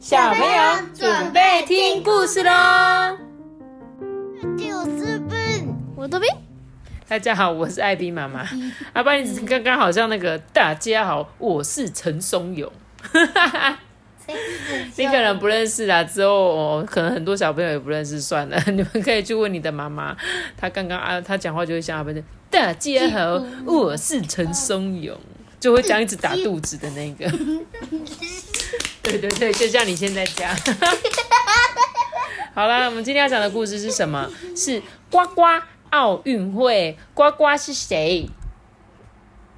小朋友准备听故事喽！我的兵。大家好，我是艾比妈妈。阿爸，你刚刚好像那个大家好，我是陈松勇。你可能不认识啦，之后可能很多小朋友也不认识，算了，你们可以去问你的妈妈。她刚刚啊，他讲话就会像阿爸的大家好，我是陈松勇，就会讲一直打肚子的那个。对对对，就像你现在这样。好了，我们今天要讲的故事是什么？是呱呱奥运会。呱呱是谁？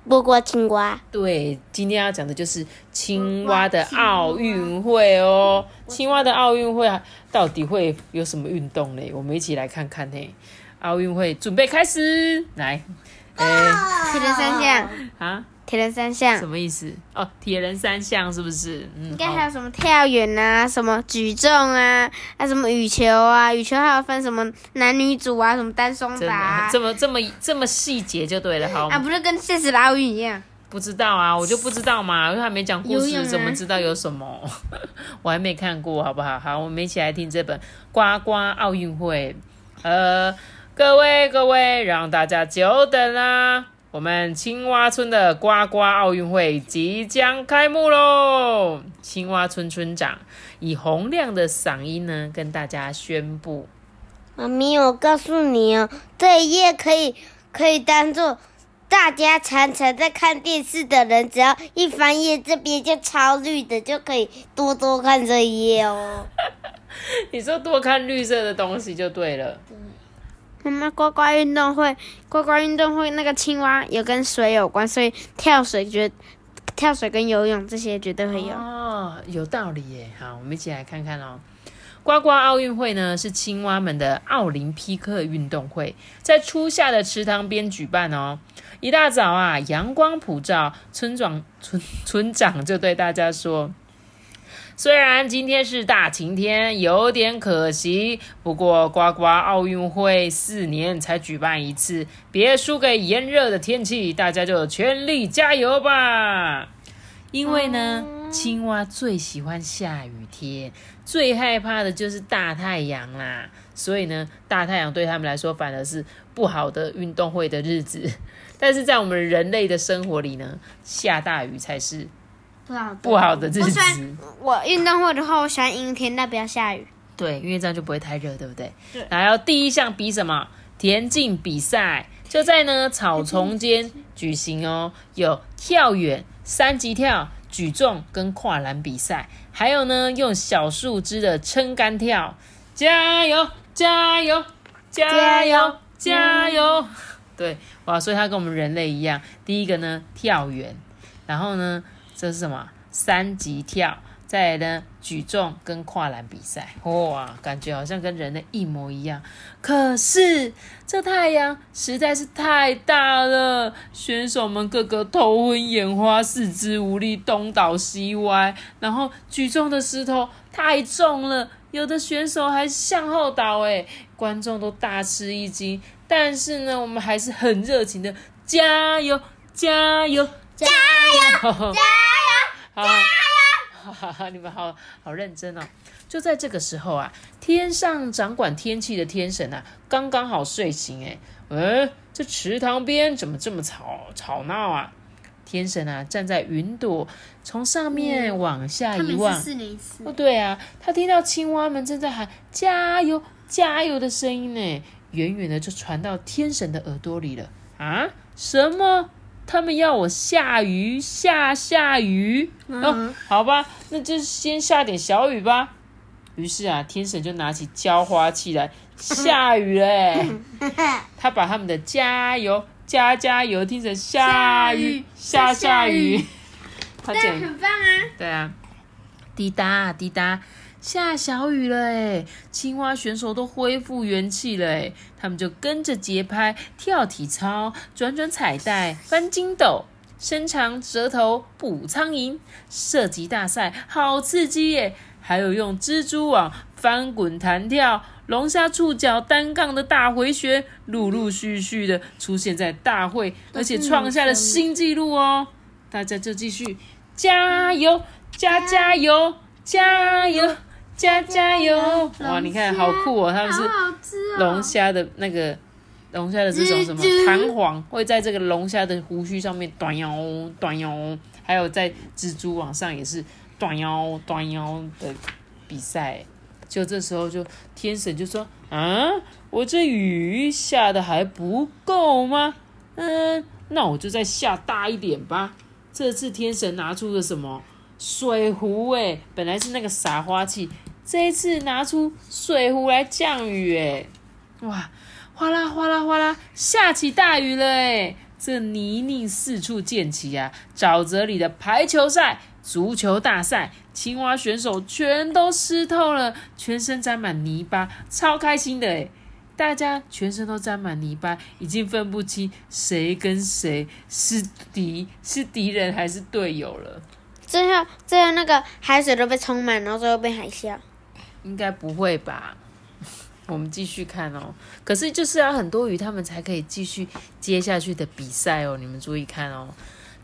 波波青蛙。对，今天要讲的就是青蛙的奥运会哦。青蛙的奥运会到底会有什么运动呢？我们一起来看看呢。奥运会准备开始，来，哎，铁人三项啊。铁人三项什么意思？哦，铁人三项是不是？应该还有什么跳远啊，什么举重啊，还什么羽球啊？羽球还有分什么男女组啊，什么单双打？这么这么这么细节就对了，好啊，不是跟现实的奥运一样？不知道啊，我就不知道嘛，因为还没讲故事，怎么知道有什么？我还没看过，好不好？好，我们一起来听这本《呱呱奥运会》。呃，各位各位，让大家久等啦！我们青蛙村的呱呱奥运会即将开幕喽！青蛙村村长以洪亮的嗓音呢，跟大家宣布：“妈咪，我告诉你哦，这一页可以可以当做大家常常在看电视的人，只要一翻页，这边就超绿的，就可以多多看这一页哦。你说多看绿色的东西就对了。”妈妈，呱呱运动会，呱呱运动会那个青蛙有跟水有关，所以跳水绝，跳水跟游泳这些绝对会有。哦，有道理耶。好，我们一起来看看哦。呱呱奥运会呢是青蛙们的奥林匹克运动会，在初夏的池塘边举办哦。一大早啊，阳光普照，村长村村长就对大家说。虽然今天是大晴天，有点可惜，不过呱呱奥运会四年才举办一次，别输给炎热的天气，大家就全力加油吧！因为呢，青蛙最喜欢下雨天，最害怕的就是大太阳啦，所以呢，大太阳对他们来说反而是不好的运动会的日子。但是在我们人类的生活里呢，下大雨才是。不好的日子。我运动会的话，我喜欢阴天，但不要下雨。对，因为这样就不会太热，对不对？对。来，要第一项比什么？田径比赛，就在呢草丛间举行哦。有跳远、三级跳、举重跟跨栏比赛，还有呢用小树枝的撑杆跳。加油！加油！加油！加油！对，哇，所以它跟我们人类一样。第一个呢跳远，然后呢。这是什么？三级跳，再来呢？举重跟跨栏比赛，哇，感觉好像跟人的一模一样。可是这太阳实在是太大了，选手们个个头昏眼花、四肢无力、东倒西歪。然后举重的石头太重了，有的选手还向后倒，哎，观众都大吃一惊。但是呢，我们还是很热情的，加油，加油，加油，加油！加油！哈哈，你们好好认真哦。就在这个时候啊，天上掌管天气的天神啊，刚刚好睡醒。哎，嗯，这池塘边怎么这么吵吵闹啊？天神啊，站在云朵，从上面往下一望。哦，对啊，他听到青蛙们正在喊“加油，加油”的声音呢，远远的就传到天神的耳朵里了。啊，什么？他们要我下雨下下雨哦，好吧，那就先下点小雨吧。于是啊，天神就拿起浇花器来下雨嘞。他把他们的加油加加油听成下雨下下雨，他讲很棒啊。对啊，滴答滴答。下小雨了哎，青蛙选手都恢复元气了哎，他们就跟着节拍跳体操、转转彩带、翻筋斗、伸长舌头捕苍蝇、射击大赛，好刺激耶！还有用蜘蛛网翻滚弹跳、龙虾触角单杠的大回旋，陆陆续续的出现在大会，而且创下了新纪录哦！大家就继续加油，加加油！加油，加加油！哇，你看好酷哦，他们是龙虾的那个龙虾的这种什么弹簧，会在这个龙虾的胡须上面短腰短腰，还有在蜘蛛网上也是短腰短腰的比赛。就这时候，就天神就说：“啊，我这雨下的还不够吗？嗯，那我就再下大一点吧。”这次天神拿出了什么水壶？哎，本来是那个撒花器，这一次拿出水壶来降雨。哎，哇，哗啦哗啦哗啦，下起大雨了。哎，这泥泞四处溅起啊！沼泽里的排球赛、足球大赛。青蛙选手全都湿透了，全身沾满泥巴，超开心的诶大家全身都沾满泥巴，已经分不清谁跟谁是敌，是敌人还是队友了。最后，最后那个海水都被冲满，然后最后被海啸。应该不会吧？我们继续看哦。可是就是要很多鱼，他们才可以继续接下去的比赛哦。你们注意看哦，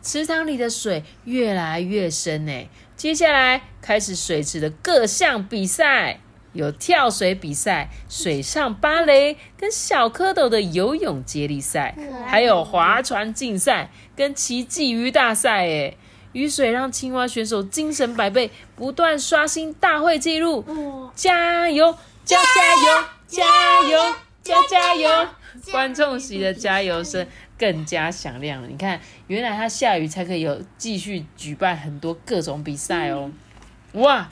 池塘里的水越来越深呢接下来开始水池的各项比赛，有跳水比赛、水上芭蕾跟小蝌蚪的游泳接力赛，还有划船竞赛跟奇迹鱼大赛。哎，雨水让青蛙选手精神百倍，不断刷新大会纪录。加油！加加油！加油！加加油！观众席的加油声。更加响亮了。你看，原来它下雨才可以有继续举办很多各种比赛哦。哇，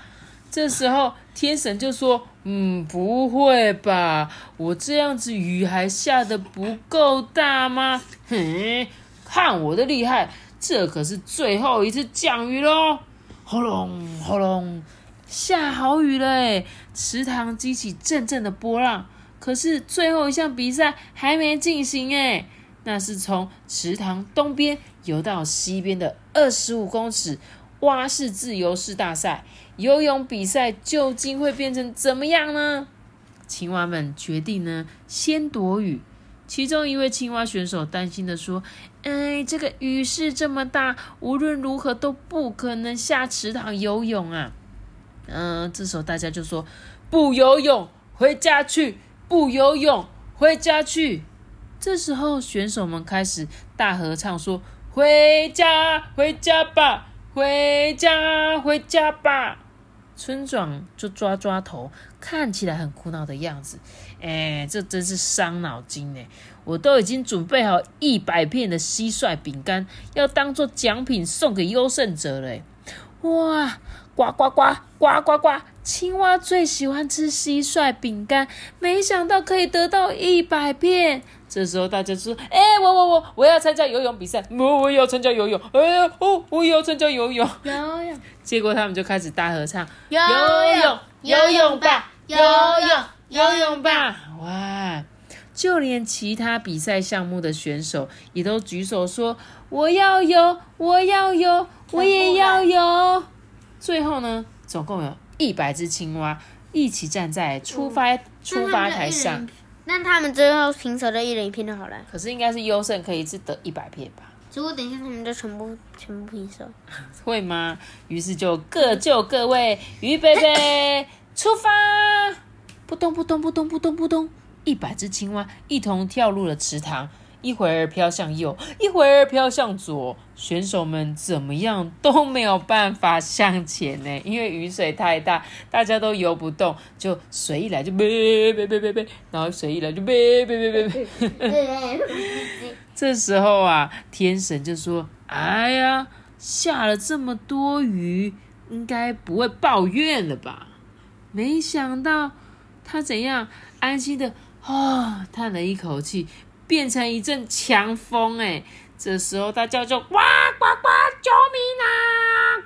这时候天神就说：“嗯，不会吧？我这样子雨还下的不够大吗？哼，看我的厉害！这可是最后一次降雨喽！轰隆轰隆，下好雨了哎！池塘激起阵阵的波浪。可是最后一项比赛还没进行哎。”那是从池塘东边游到西边的二十五公尺蛙式自由式大赛，游泳比赛究竟会变成怎么样呢？青蛙们决定呢，先躲雨。其中一位青蛙选手担心的说：“哎，这个雨势这么大，无论如何都不可能下池塘游泳啊！”嗯，这时候大家就说：“不游泳，回家去！不游泳，回家去！”这时候，选手们开始大合唱，说：“回家，回家吧，回家，回家吧。”村长就抓抓头，看起来很苦恼的样子。哎，这真是伤脑筋呢！我都已经准备好一百片的蟋蟀饼干，要当做奖品送给优胜者嘞。哇，呱呱呱，呱呱呱！青蛙最喜欢吃蟋蟀饼干，没想到可以得到一百片。这时候大家说：“哎，我我我我要参加游泳比赛，我我也要参加游泳，哎呀哦，我也要参加游泳。”游泳。结果他们就开始大合唱：“游泳，游泳吧，游泳，游泳吧！”哇！就连其他比赛项目的选手也都举手说：“我要游，我要游，我也要游。”最后呢，总共有一百只青蛙一起站在出发出发台上。那他们最后平手的一人一片就好了。可是应该是优胜可以只得一百片吧？如果等一下他们就全部全部平手，会吗？于是就各就各位，预备备，出发！扑通扑通扑通扑通扑通，一百只青蛙一同跳入了池塘。一会儿飘向右，一会儿飘向左，选手们怎么样都没有办法向前呢？因为雨水太大，大家都游不动，就水一来就呗呗呗呗呗，然后水一来就呗呗呗呗呗。这时候啊，天神就说：“哎呀，下了这么多雨，应该不会抱怨了吧？”没想到他怎样，安心的啊，叹了一口气。变成一阵强风，哎，这时候大家就呱呱呱，救命啊！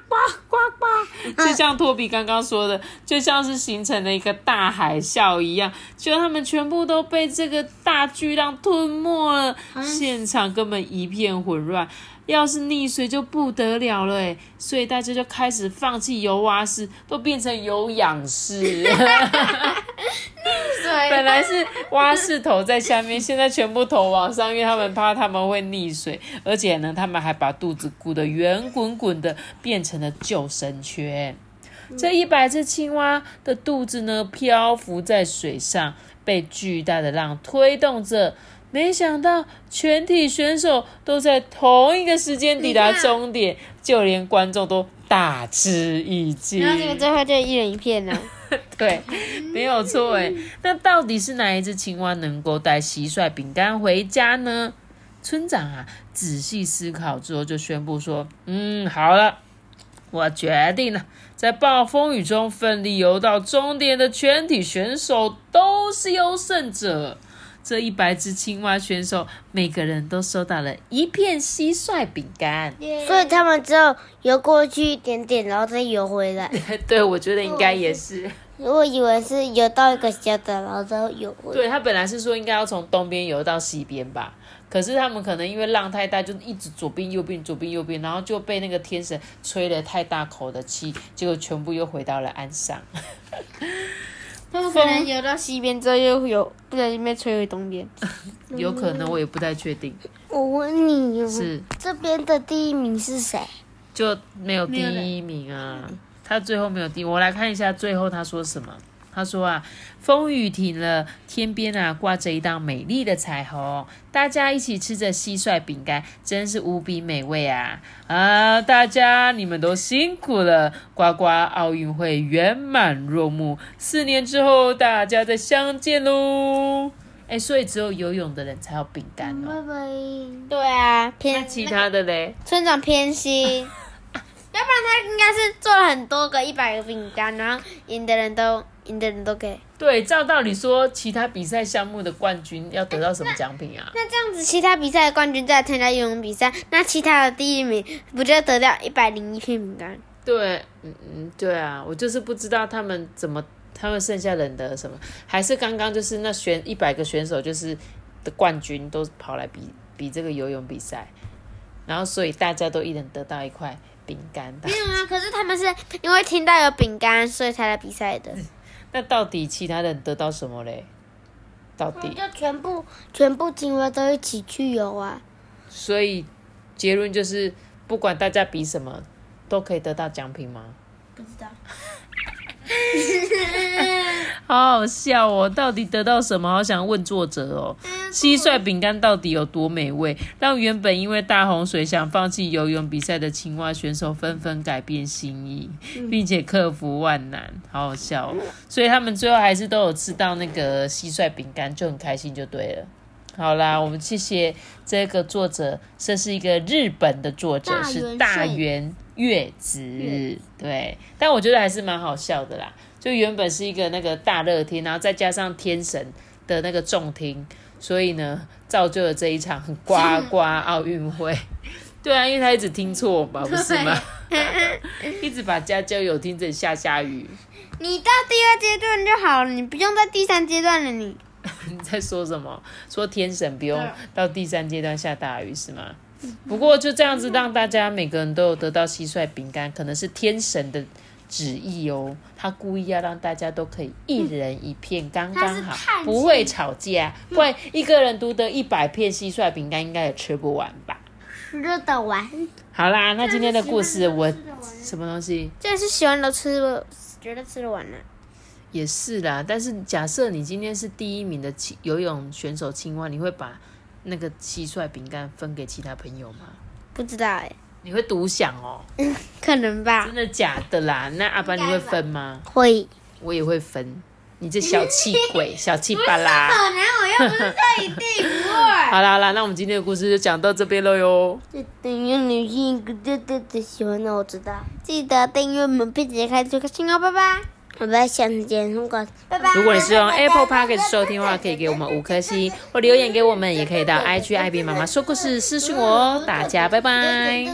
呱呱呱，就像托比刚刚说的，就像是形成了一个大海啸一样，就他们全部都被这个大巨浪吞没了，现场根本一片混乱。要是溺水就不得了了哎，所以大家就开始放弃游蛙式，都变成有氧式。本来是蛙式头在下面，现在全部头往上，因为他们怕他们会溺水，而且呢，他们还把肚子鼓得圆滚滚的，变成了救生圈。这一百只青蛙的肚子呢，漂浮在水上，被巨大的浪推动着。没想到，全体选手都在同一个时间抵达终点，就连观众都大吃一惊。然后这个最后就一人一片了。对，没有错哎。那到底是哪一只青蛙能够带蟋蟀饼干回家呢？村长啊，仔细思考之后就宣布说：“嗯，好了，我决定了，在暴风雨中奋力游到终点的全体选手都是优胜者。”这一百只青蛙选手，每个人都收到了一片蟋蟀饼干，所以他们只有游过去一点点，然后再游回来。对，我觉得应该也是。我以为是游到一个小的，然后再游回。对他本来是说应该要从东边游到西边吧，可是他们可能因为浪太大，就一直左边右边左边右边，然后就被那个天神吹了太大口的气，结果全部又回到了岸上。他们可能游到西边之后，又有不小心被吹回东边。有可能，我也不太确定。我问你，是这边的第一名是谁？就没有第一名啊，他最后没有第。我来看一下最后他说什么。他说啊，风雨停了，天边啊挂着一道美丽的彩虹，大家一起吃着蟋蟀饼干，真是无比美味啊！啊，大家你们都辛苦了，呱呱奥运会圆满落幕，四年之后大家再相见喽！哎，所以只有游泳的人才有饼干哦。拜拜。对啊，偏其他的嘞，村长偏心。要不然他应该是做了很多个一百个饼干，然后赢的人都赢的人都给。对，照道理说，其他比赛项目的冠军要得到什么奖品啊？那这样子，其他比赛的冠军再参加游泳比赛，那其他的第一名不就得到一百零一片饼干？对，嗯嗯，对啊，我就是不知道他们怎么，他们剩下人的什么，还是刚刚就是那选一百个选手就是的冠军都跑来比比这个游泳比赛，然后所以大家都一人得到一块。饼干没有啊，可是他们是因为听到有饼干，所以才来比赛的。那到底其他人得到什么嘞？到底就全部全部金额都一起去游啊。所以结论就是，不管大家比什么，都可以得到奖品吗？不知道。好好笑哦！到底得到什么？好想问作者哦。蟋蟀饼干到底有多美味，让原本因为大洪水想放弃游泳比赛的青蛙选手纷纷改变心意，并且克服万难？好好笑哦！所以他们最后还是都有吃到那个蟋蟀饼干，就很开心，就对了。好啦，我们谢谢这个作者，这是一个日本的作者，是大原月子。对，但我觉得还是蛮好笑的啦。就原本是一个那个大热天，然后再加上天神的那个重听，所以呢，造就了这一场呱 呱奥运会。对啊，因为他一直听错嘛，不是吗？一直把家教有听着下下雨。你到第二阶段就好了，你不用在第三阶段了。你你在说什么？说天神不用到第三阶段下大雨是吗？不过就这样子，让大家每个人都有得到蟋蟀饼干，可能是天神的。旨意哦，他故意要让大家都可以一人一片，刚刚好，不会吵架。不然一个人独得一百片蟋蟀饼干，应该也吃不完吧？吃得完。好啦，那今天的故事我什么东西？这是喜欢都吃了，觉得吃得完了。也是啦，但是假设你今天是第一名的游泳选手青蛙，你会把那个蟋蟀饼干分给其他朋友吗？不知道哎。你会独享哦？可能吧。真的假的啦？那阿爸你会分吗？会，我也会分。你这小气鬼，小气巴拉。可能我又不是这一定 不会。好啦好啦，那我们今天的故事就讲到这边了哟。订阅女性，对对对，喜欢的我知道。记得订阅我们，并且开这个信哦，拜拜。我们下次见，拜拜。如果你是用 Apple Podcast 收听的话，可以给我们五颗星或留言给我们，也可以到 IG IB 妈妈说故事私信我哦。大家拜拜。